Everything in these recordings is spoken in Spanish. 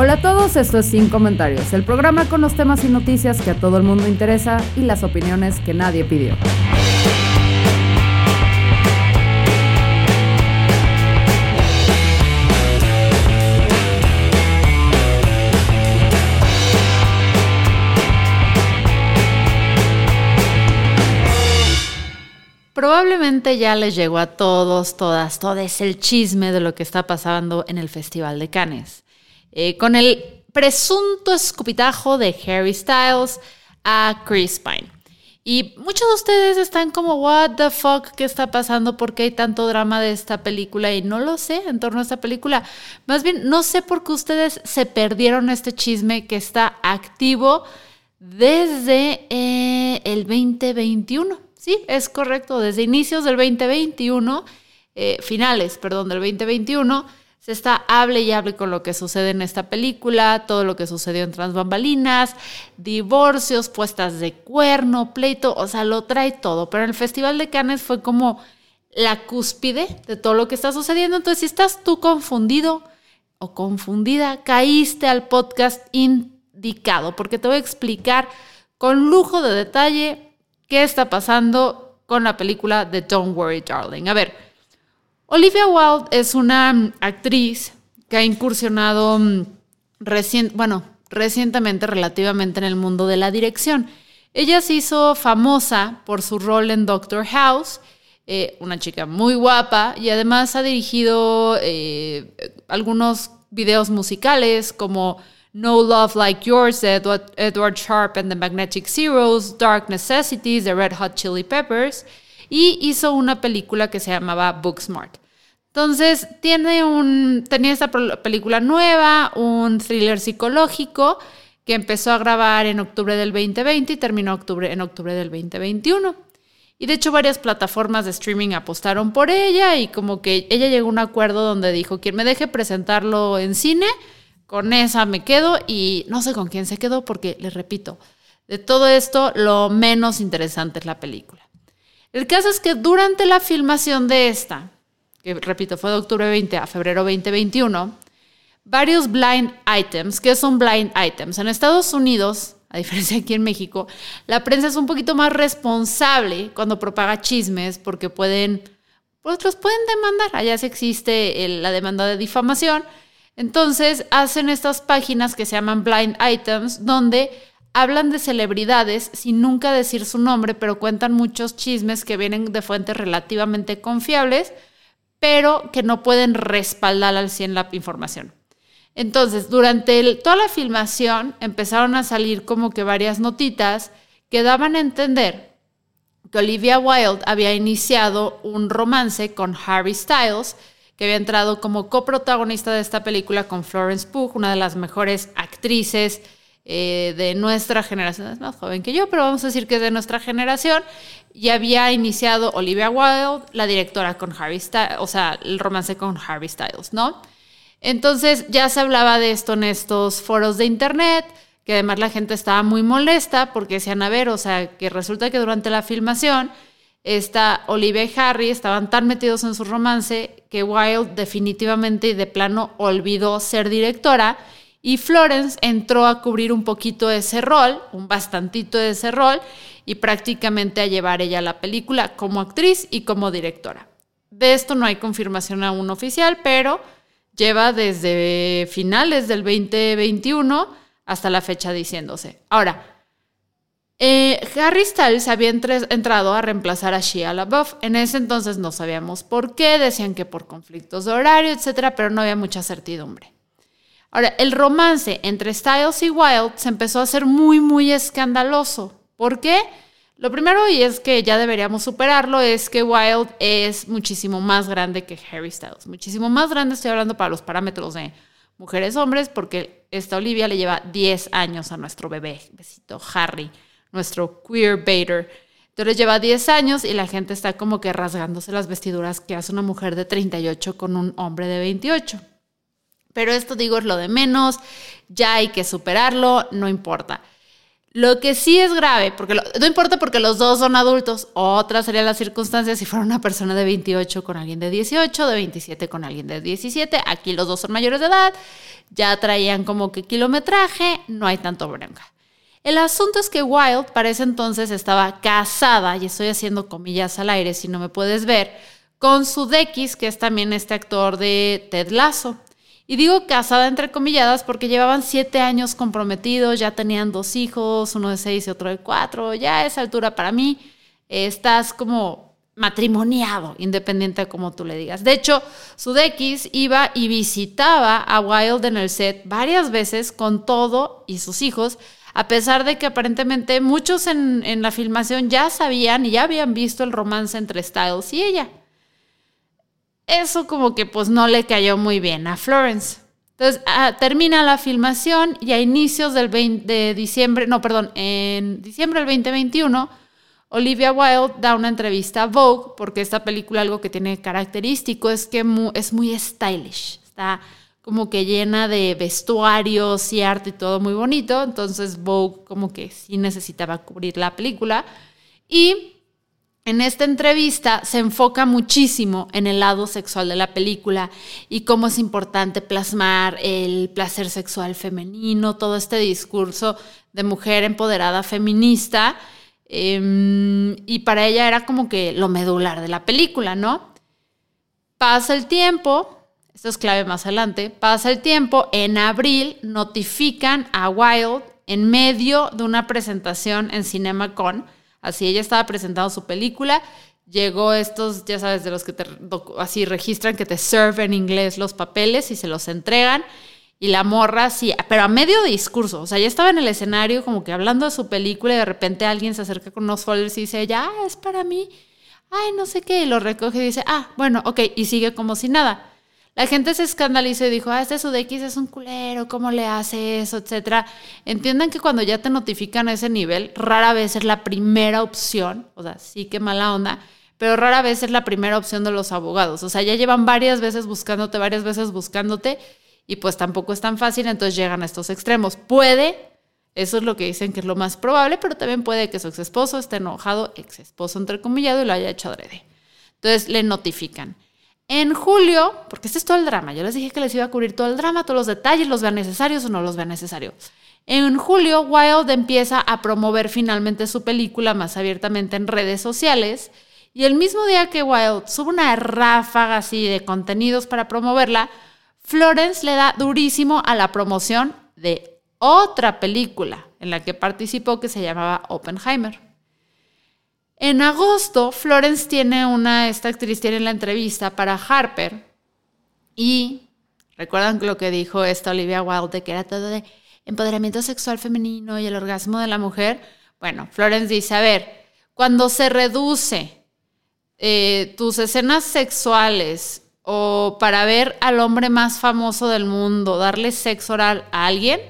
Hola a todos, esto es Sin Comentarios, el programa con los temas y noticias que a todo el mundo interesa y las opiniones que nadie pidió. Probablemente ya les llegó a todos, todas, todos el chisme de lo que está pasando en el Festival de Cannes. Eh, con el presunto escupitajo de Harry Styles a Chris Pine. Y muchos de ustedes están como, what the fuck, ¿qué está pasando? ¿Por qué hay tanto drama de esta película? Y no lo sé en torno a esta película. Más bien, no sé por qué ustedes se perdieron este chisme que está activo desde eh, el 2021. Sí, es correcto. Desde inicios del 2021, eh, finales, perdón, del 2021, se está hable y hable con lo que sucede en esta película, todo lo que sucedió en Transbambalinas, divorcios, puestas de cuerno, pleito, o sea, lo trae todo. Pero el Festival de Cannes fue como la cúspide de todo lo que está sucediendo. Entonces, si estás tú confundido o confundida, caíste al podcast indicado, porque te voy a explicar con lujo de detalle qué está pasando con la película de Don't Worry Darling. A ver, Olivia Wilde es una mm, actriz que ha incursionado mm, bueno, recientemente relativamente en el mundo de la dirección. Ella se hizo famosa por su rol en Doctor House, eh, una chica muy guapa y además ha dirigido eh, algunos videos musicales como no Love Like Yours de Edward, Sharp and the Magnetic Zeros, Dark Necessities de Red Hot Chili Peppers y hizo una película que se llamaba Booksmart. Entonces, tiene un, tenía esta película nueva, un thriller psicológico que empezó a grabar en octubre del 2020 y terminó octubre, en octubre del 2021. Y de hecho varias plataformas de streaming apostaron por ella y como que ella llegó a un acuerdo donde dijo, quien me deje presentarlo en cine, con esa me quedo y no sé con quién se quedó porque, les repito, de todo esto lo menos interesante es la película. El caso es que durante la filmación de esta, que repito, fue de octubre 20 a febrero 2021, varios blind items, que son blind items? En Estados Unidos, a diferencia de aquí en México, la prensa es un poquito más responsable cuando propaga chismes porque pueden, pues los pueden demandar. Allá se existe la demanda de difamación entonces hacen estas páginas que se llaman blind items, donde hablan de celebridades sin nunca decir su nombre, pero cuentan muchos chismes que vienen de fuentes relativamente confiables, pero que no pueden respaldar al 100 la información. Entonces, durante toda la filmación empezaron a salir como que varias notitas que daban a entender que Olivia Wilde había iniciado un romance con Harry Styles, que había entrado como coprotagonista de esta película con Florence Pugh, una de las mejores actrices eh, de nuestra generación, es más joven que yo, pero vamos a decir que es de nuestra generación, y había iniciado Olivia Wilde, la directora con Harry Styles, o sea, el romance con Harry Styles, ¿no? Entonces ya se hablaba de esto en estos foros de internet, que además la gente estaba muy molesta porque decían, a ver, o sea, que resulta que durante la filmación esta Olivia y Harry estaban tan metidos en su romance que Wilde definitivamente y de plano olvidó ser directora y Florence entró a cubrir un poquito ese rol, un bastantito de ese rol y prácticamente a llevar ella la película como actriz y como directora. De esto no hay confirmación aún oficial, pero lleva desde finales del 2021 hasta la fecha diciéndose. Ahora, eh, Harry Styles había entrado a reemplazar a Shia LaBeouf. En ese entonces no sabíamos por qué, decían que por conflictos de horario, etcétera, pero no había mucha certidumbre. Ahora, el romance entre Styles y Wilde se empezó a hacer muy, muy escandaloso. ¿Por qué? Lo primero, y es que ya deberíamos superarlo, es que Wild es muchísimo más grande que Harry Styles. Muchísimo más grande, estoy hablando para los parámetros de mujeres-hombres, porque esta Olivia le lleva 10 años a nuestro bebé, besito Harry, nuestro queer baiter. Entonces lleva 10 años y la gente está como que rasgándose las vestiduras que hace una mujer de 38 con un hombre de 28. Pero esto digo es lo de menos, ya hay que superarlo, no importa. Lo que sí es grave, porque no importa porque los dos son adultos, otra sería la circunstancia si fuera una persona de 28 con alguien de 18, de 27 con alguien de 17, aquí los dos son mayores de edad, ya traían como que kilometraje, no hay tanto bronca. El asunto es que Wild para ese entonces estaba casada, y estoy haciendo comillas al aire si no me puedes ver, con su Dex, que es también este actor de Ted Lasso. Y digo casada entre comilladas porque llevaban siete años comprometidos, ya tenían dos hijos, uno de seis y otro de cuatro. Ya a esa altura para mí estás como matrimoniado, independiente de cómo tú le digas. De hecho, Sudeikis iba y visitaba a Wild en el set varias veces con todo y sus hijos, a pesar de que aparentemente muchos en, en la filmación ya sabían y ya habían visto el romance entre Styles y ella eso como que pues no le cayó muy bien a Florence. Entonces ah, termina la filmación y a inicios del 20 de diciembre, no, perdón, en diciembre del 2021, Olivia Wilde da una entrevista a Vogue, porque esta película algo que tiene característico es que es muy stylish, está como que llena de vestuarios y arte y todo muy bonito, entonces Vogue como que sí necesitaba cubrir la película. Y en esta entrevista se enfoca muchísimo en el lado sexual de la película y cómo es importante plasmar el placer sexual femenino, todo este discurso de mujer empoderada feminista. Em, y para ella era como que lo medular de la película, ¿no? Pasa el tiempo, esto es clave más adelante, pasa el tiempo, en abril notifican a Wild en medio de una presentación en CinemaCon Así ella estaba presentando su película, llegó estos, ya sabes, de los que te, así registran que te serve en inglés los papeles y se los entregan. Y la morra, sí, pero a medio discurso, o sea, ya estaba en el escenario como que hablando de su película y de repente alguien se acerca con unos folders y dice, ya, es para mí, ay, no sé qué, y lo recoge y dice, ah, bueno, ok, y sigue como si nada. La gente se escandalizó y dijo, ah, este Sudeikis es un culero, ¿cómo le hace eso? Etcétera. Entiendan que cuando ya te notifican a ese nivel, rara vez es la primera opción, o sea, sí que mala onda, pero rara vez es la primera opción de los abogados. O sea, ya llevan varias veces buscándote, varias veces buscándote, y pues tampoco es tan fácil, entonces llegan a estos extremos. Puede, eso es lo que dicen que es lo más probable, pero también puede que su ex esposo esté enojado, ex esposo entrecomillado, y lo haya hecho adrede. Entonces le notifican. En julio, porque este es todo el drama, yo les dije que les iba a cubrir todo el drama, todos los detalles, los vean necesarios o no los vean necesarios. En julio, Wild empieza a promover finalmente su película más abiertamente en redes sociales. Y el mismo día que Wild sube una ráfaga así de contenidos para promoverla, Florence le da durísimo a la promoción de otra película en la que participó que se llamaba Oppenheimer. En agosto, Florence tiene una, esta actriz tiene la entrevista para Harper y recuerdan lo que dijo esta Olivia Wilde, que era todo de empoderamiento sexual femenino y el orgasmo de la mujer. Bueno, Florence dice, a ver, cuando se reduce eh, tus escenas sexuales o para ver al hombre más famoso del mundo, darle sexo oral a alguien,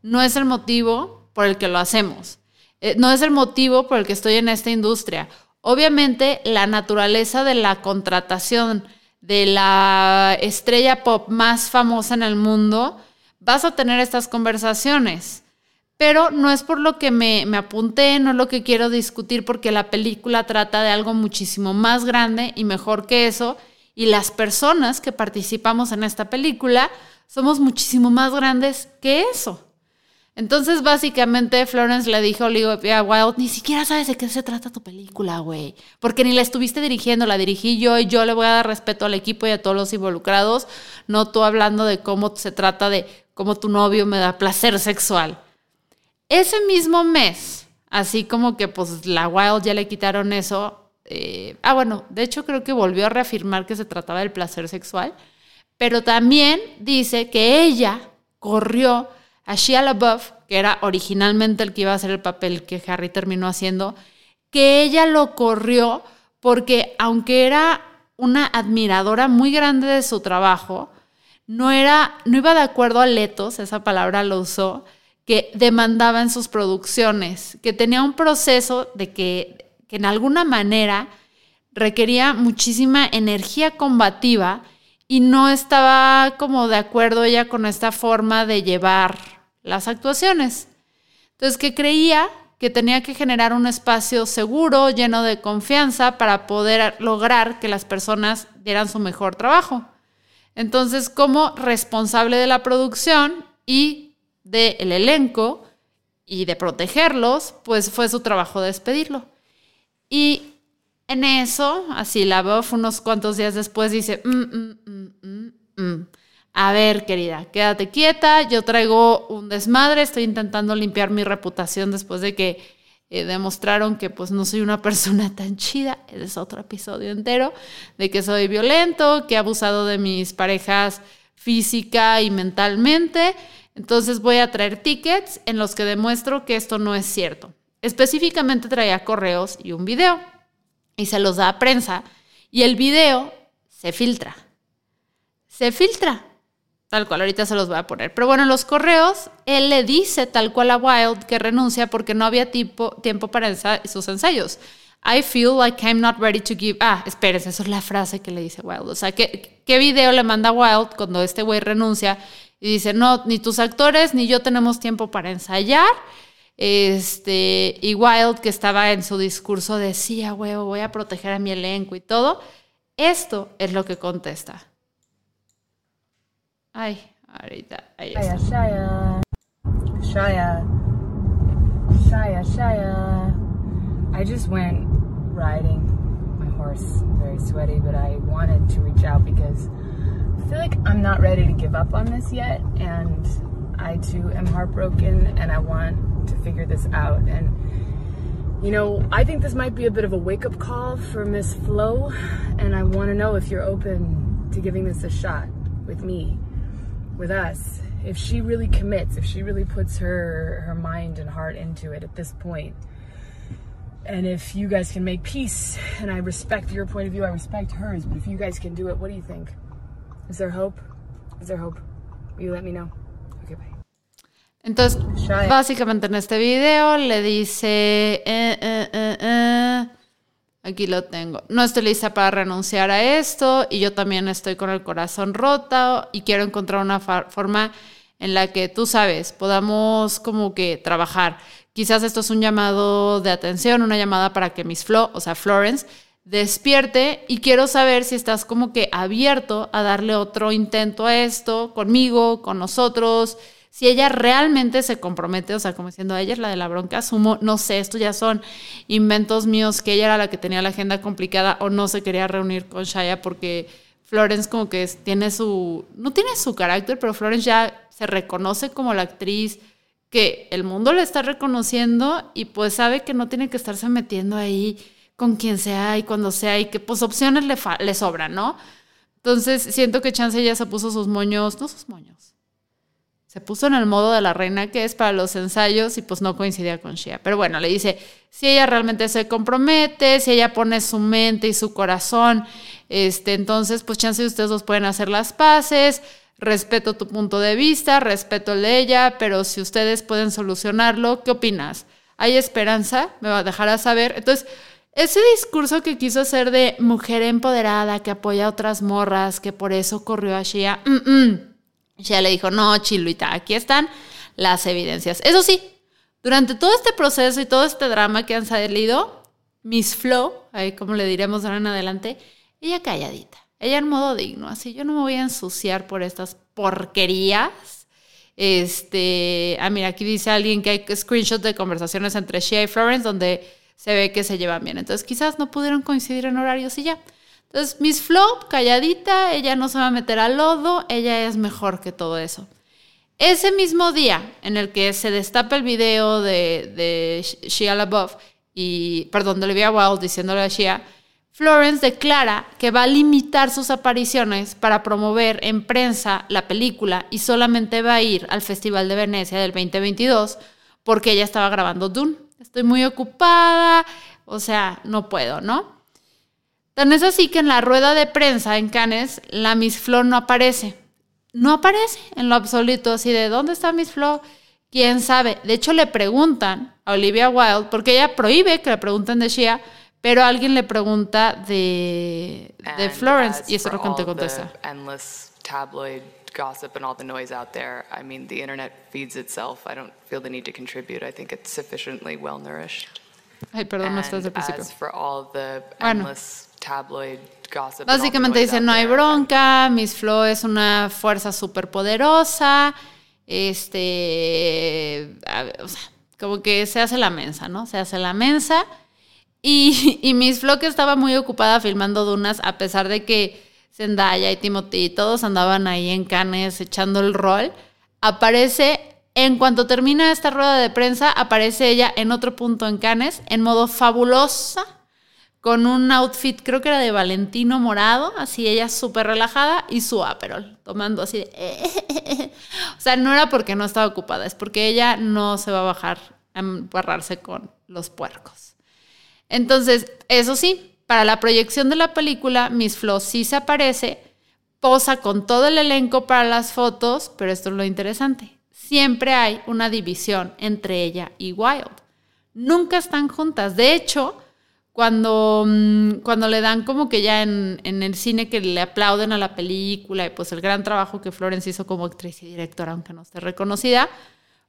no es el motivo por el que lo hacemos. Eh, no es el motivo por el que estoy en esta industria. Obviamente, la naturaleza de la contratación de la estrella pop más famosa en el mundo, vas a tener estas conversaciones. Pero no es por lo que me, me, apunté, no es lo que quiero discutir, porque la película trata de algo muchísimo más grande y mejor que eso. Y las personas que participamos en esta película somos muchísimo más grandes que eso. Entonces, básicamente, Florence le dijo a Olivia Wilde, ni siquiera sabes de qué se trata tu película, güey. Porque ni la estuviste dirigiendo, la dirigí yo y yo le voy a dar respeto al equipo y a todos los involucrados. No tú hablando de cómo se trata de cómo tu novio me da placer sexual. Ese mismo mes, así como que pues la Wild ya le quitaron eso. Eh, ah, bueno, de hecho creo que volvió a reafirmar que se trataba del placer sexual. Pero también dice que ella corrió a Shia LaBeouf, que era originalmente el que iba a hacer el papel que Harry terminó haciendo, que ella lo corrió porque aunque era una admiradora muy grande de su trabajo, no era, no iba de acuerdo a Letos, esa palabra lo usó, que demandaba en sus producciones, que tenía un proceso de que, que en alguna manera requería muchísima energía combativa y no estaba como de acuerdo ella con esta forma de llevar las actuaciones. Entonces, que creía que tenía que generar un espacio seguro, lleno de confianza, para poder lograr que las personas dieran su mejor trabajo. Entonces, como responsable de la producción y del elenco y de protegerlos, pues fue su trabajo despedirlo. Y en eso, así la veo unos cuantos días después, dice, mm, mm, mm, a ver, querida, quédate quieta, yo traigo un desmadre, estoy intentando limpiar mi reputación después de que eh, demostraron que pues no soy una persona tan chida, es otro episodio entero, de que soy violento, que he abusado de mis parejas física y mentalmente, entonces voy a traer tickets en los que demuestro que esto no es cierto. Específicamente traía correos y un video y se los da a prensa y el video se filtra. Se filtra. Tal cual, ahorita se los voy a poner. Pero bueno, en los correos, él le dice tal cual a Wild que renuncia porque no había tiempo, tiempo para sus ensayos. I feel like I'm not ready to give. Ah, espérense, esa es la frase que le dice Wild. O sea, ¿qué, qué video le manda Wild cuando este güey renuncia y dice: No, ni tus actores ni yo tenemos tiempo para ensayar? Este, y Wild, que estaba en su discurso, decía, huevo, voy a proteger a mi elenco y todo. Esto es lo que contesta. Ay, ahorita, ahí está. Shaya, Shaya, Shaya, Shaya. I just went riding my horse, very sweaty, but I wanted to reach out because I feel like I'm not ready to give up on this yet, and I too am heartbroken, and I want to figure this out. And, you know, I think this might be a bit of a wake up call for Miss Flo, and I want to know if you're open to giving this a shot with me, with us. If she really commits, if she really puts her her mind and heart into it at this point, and if you guys can make peace, and I respect your point of view, I respect hers, but if you guys can do it, what do you think? Is there hope? Is there hope? Will you let me know? Okay, bye. Entonces, básicamente en este video le dice, eh, eh, eh, aquí lo tengo, no estoy lista para renunciar a esto y yo también estoy con el corazón roto y quiero encontrar una forma en la que tú sabes, podamos como que trabajar. Quizás esto es un llamado de atención, una llamada para que Miss Flo, o sea, Florence, despierte y quiero saber si estás como que abierto a darle otro intento a esto conmigo, con nosotros si ella realmente se compromete, o sea, como diciendo, ella es la de la bronca, asumo, no sé, esto ya son inventos míos, que ella era la que tenía la agenda complicada o no se quería reunir con Shaya porque Florence como que tiene su, no tiene su carácter, pero Florence ya se reconoce como la actriz que el mundo le está reconociendo y pues sabe que no tiene que estarse metiendo ahí con quien sea y cuando sea y que pues opciones le, le sobran, ¿no? Entonces siento que Chance ya se puso sus moños, no sus moños, se puso en el modo de la reina que es para los ensayos y pues no coincidía con Shia. Pero bueno, le dice, si ella realmente se compromete, si ella pone su mente y su corazón, este, entonces pues chance de ustedes dos pueden hacer las paces, respeto tu punto de vista, respeto el de ella, pero si ustedes pueden solucionarlo, ¿qué opinas? ¿Hay esperanza? Me va a dejar a saber. Entonces, ese discurso que quiso hacer de mujer empoderada, que apoya a otras morras, que por eso corrió a Shia, ya le dijo, no, Chiluita, aquí están las evidencias. Eso sí, durante todo este proceso y todo este drama que han salido, Miss Flo, ahí como le diremos ahora en adelante, ella calladita, ella en modo digno, así yo no me voy a ensuciar por estas porquerías. Este, ah, mira, aquí dice alguien que hay screenshots de conversaciones entre Shea y Florence donde se ve que se llevan bien. Entonces quizás no pudieron coincidir en horarios y ya. Entonces, Miss Flo, calladita, ella no se va a meter al lodo, ella es mejor que todo eso. Ese mismo día en el que se destapa el video de, de Shia LaBeouf y, perdón, de Olivia Wilde diciéndole a Shia, Florence declara que va a limitar sus apariciones para promover en prensa la película y solamente va a ir al Festival de Venecia del 2022 porque ella estaba grabando Dune. Estoy muy ocupada, O sea, no puedo, ¿no? Tan es así que en la rueda de prensa en Cannes, la Miss Flo no aparece. No aparece en lo absoluto, así de ¿dónde está Miss Flo? ¿Quién sabe? De hecho, le preguntan a Olivia Wilde, porque ella prohíbe que le pregunten de Shia, pero alguien le pregunta de, Florence y eso es lo que te all contesta. Endless tabloid gossip and all the noise out there. I mean, the internet feeds itself. I don't feel the need to contribute. I think it's sufficiently well nourished. Ay, perdón, no estás principio. as for all the Bueno. Tabloid gossip, Básicamente noise dice, out no hay bronca, Miss Flo es una fuerza súper poderosa, este, a ver, o sea, como que se hace la mensa, ¿no? Se hace la mensa. Y, y Miss Flo que estaba muy ocupada filmando dunas, a pesar de que Zendaya y Timothy y todos andaban ahí en Cannes echando el rol, aparece, en cuanto termina esta rueda de prensa, aparece ella en otro punto en Cannes, en modo fabulosa, con un outfit, creo que era de Valentino morado, así ella súper relajada y su aperol, tomando así de... o sea, no era porque no estaba ocupada, es porque ella no se va a bajar a embarrarse con los puercos. Entonces, eso sí, para la proyección de la película, Miss Flo sí se aparece, posa con todo el elenco para las fotos, pero esto es lo interesante. Siempre hay una división entre ella y Wild. Nunca están juntas. De hecho, cuando, mm, cuando le dan como que ya en, en el cine que le aplauden a la película y pues el gran trabajo que Florence hizo como actriz y directora, aunque no esté reconocida,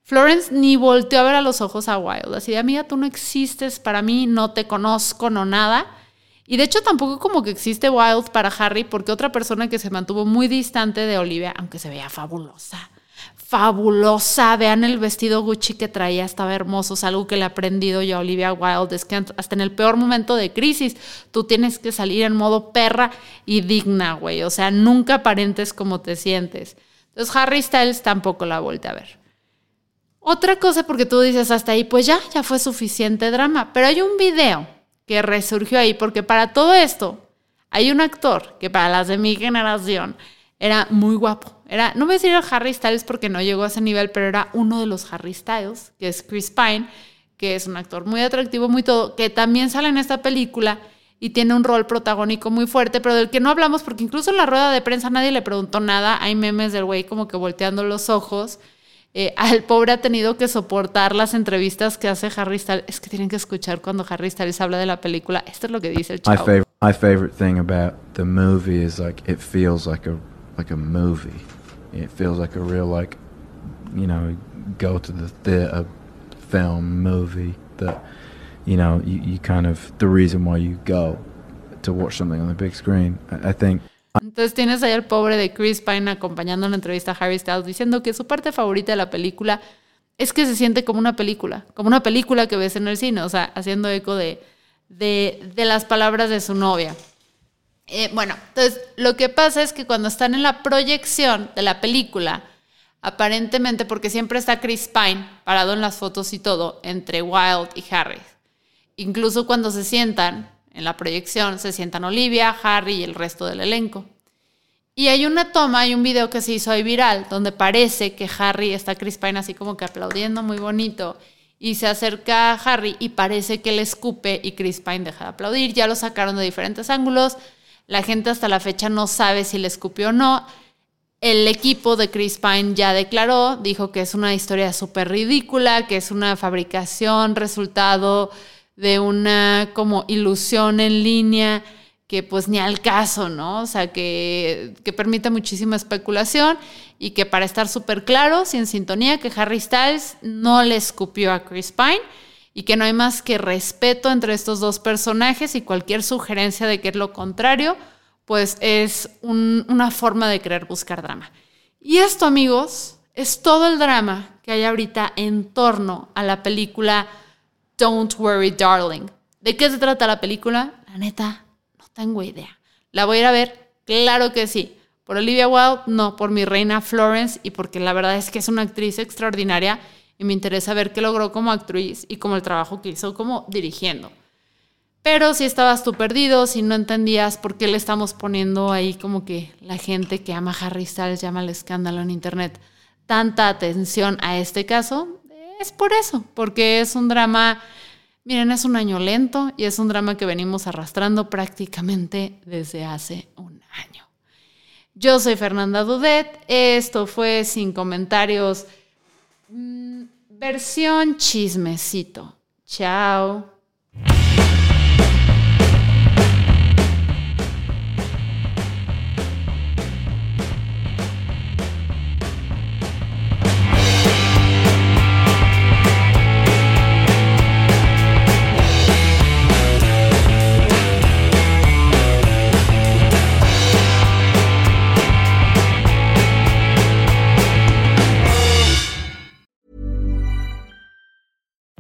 Florence ni volteó a ver a los ojos a Wild. Así de, amiga, tú no existes para mí, no te conozco, no nada. Y de hecho tampoco como que existe Wild para Harry, porque otra persona que se mantuvo muy distante de Olivia, aunque se veía fabulosa, fabulosa, vean el vestido Gucci que traía, estaba hermoso, es algo que le he aprendido yo a Olivia Wilde, es que hasta en el peor momento de crisis tú tienes que salir en modo perra y digna, güey, o sea, nunca aparentes como te sientes. Entonces Harry Styles tampoco la voltea a ver. Otra cosa, porque tú dices hasta ahí, pues ya, ya fue suficiente drama. Pero hay un video que resurgió ahí, porque para todo esto hay un actor que para las de mi generación era muy guapo. Era, no voy a decir el Harry Styles porque no llegó a ese nivel, pero era uno de los Harry Styles, que es Chris Pine, que es un actor muy atractivo, muy todo, que también sale en esta película y tiene un rol protagónico muy fuerte, pero del que no hablamos porque incluso en la rueda de prensa nadie le preguntó nada. Hay memes del güey como que volteando los ojos. Eh, el pobre ha tenido que soportar las entrevistas que hace Harry Styles. Es que tienen que escuchar cuando Harry Styles habla de la película. Esto es lo que dice el My chavo. favorite my favorite thing about the movie is like it feels like a like a movie. It feels like a real like you know go to the theater film movie that you know you, you kind of the reason why you go to watch something on the big screen. I, I think Entonces tienes ahí al pobre de Chris Pine acompañando en la entrevista a Harry Styles diciendo que su parte favorita de la película es que se siente como una película, como una película que ves en el cine, o sea, haciendo eco de, de, de las palabras de su novia. Eh, bueno, entonces lo que pasa es que cuando están en la proyección de la película, aparentemente, porque siempre está Chris Pine parado en las fotos y todo, entre Wild y Harry. Incluso cuando se sientan en la proyección, se sientan Olivia, Harry y el resto del elenco. Y hay una toma, hay un video que se hizo ahí viral, donde parece que Harry está Chris Pine así como que aplaudiendo muy bonito. Y se acerca a Harry y parece que le escupe y Chris Pine deja de aplaudir. Ya lo sacaron de diferentes ángulos. La gente hasta la fecha no sabe si le escupió o no. El equipo de Chris Pine ya declaró, dijo que es una historia súper ridícula, que es una fabricación, resultado de una como ilusión en línea que pues ni al caso, ¿no? O sea, que, que permite muchísima especulación y que para estar súper claros y en sintonía, que Harry Styles no le escupió a Chris Pine y que no hay más que respeto entre estos dos personajes y cualquier sugerencia de que es lo contrario, pues es un- una forma de querer buscar drama. Y esto, amigos, es todo el drama que hay ahorita en torno a la película Don't Worry, Darling. ¿De qué se trata la película? La neta, no tengo idea. ¿La voy a ir a ver? Claro que sí. Por Olivia Wilde, no, por mi reina Florence y porque la verdad es que es una actriz extraordinaria y me interesa ver qué logró como actriz y como el trabajo que hizo como dirigiendo. Pero si estabas tú perdido, si no entendías por qué le estamos poniendo ahí como que la gente que ama Harry Styles llama el escándalo en internet tanta atención a este caso, es por eso, porque es un drama Miren, es un año lento y es un drama que venimos arrastrando prácticamente desde hace un año. Yo soy Fernanda Dudet, esto fue sin comentarios, mm, versión chismecito. Chao.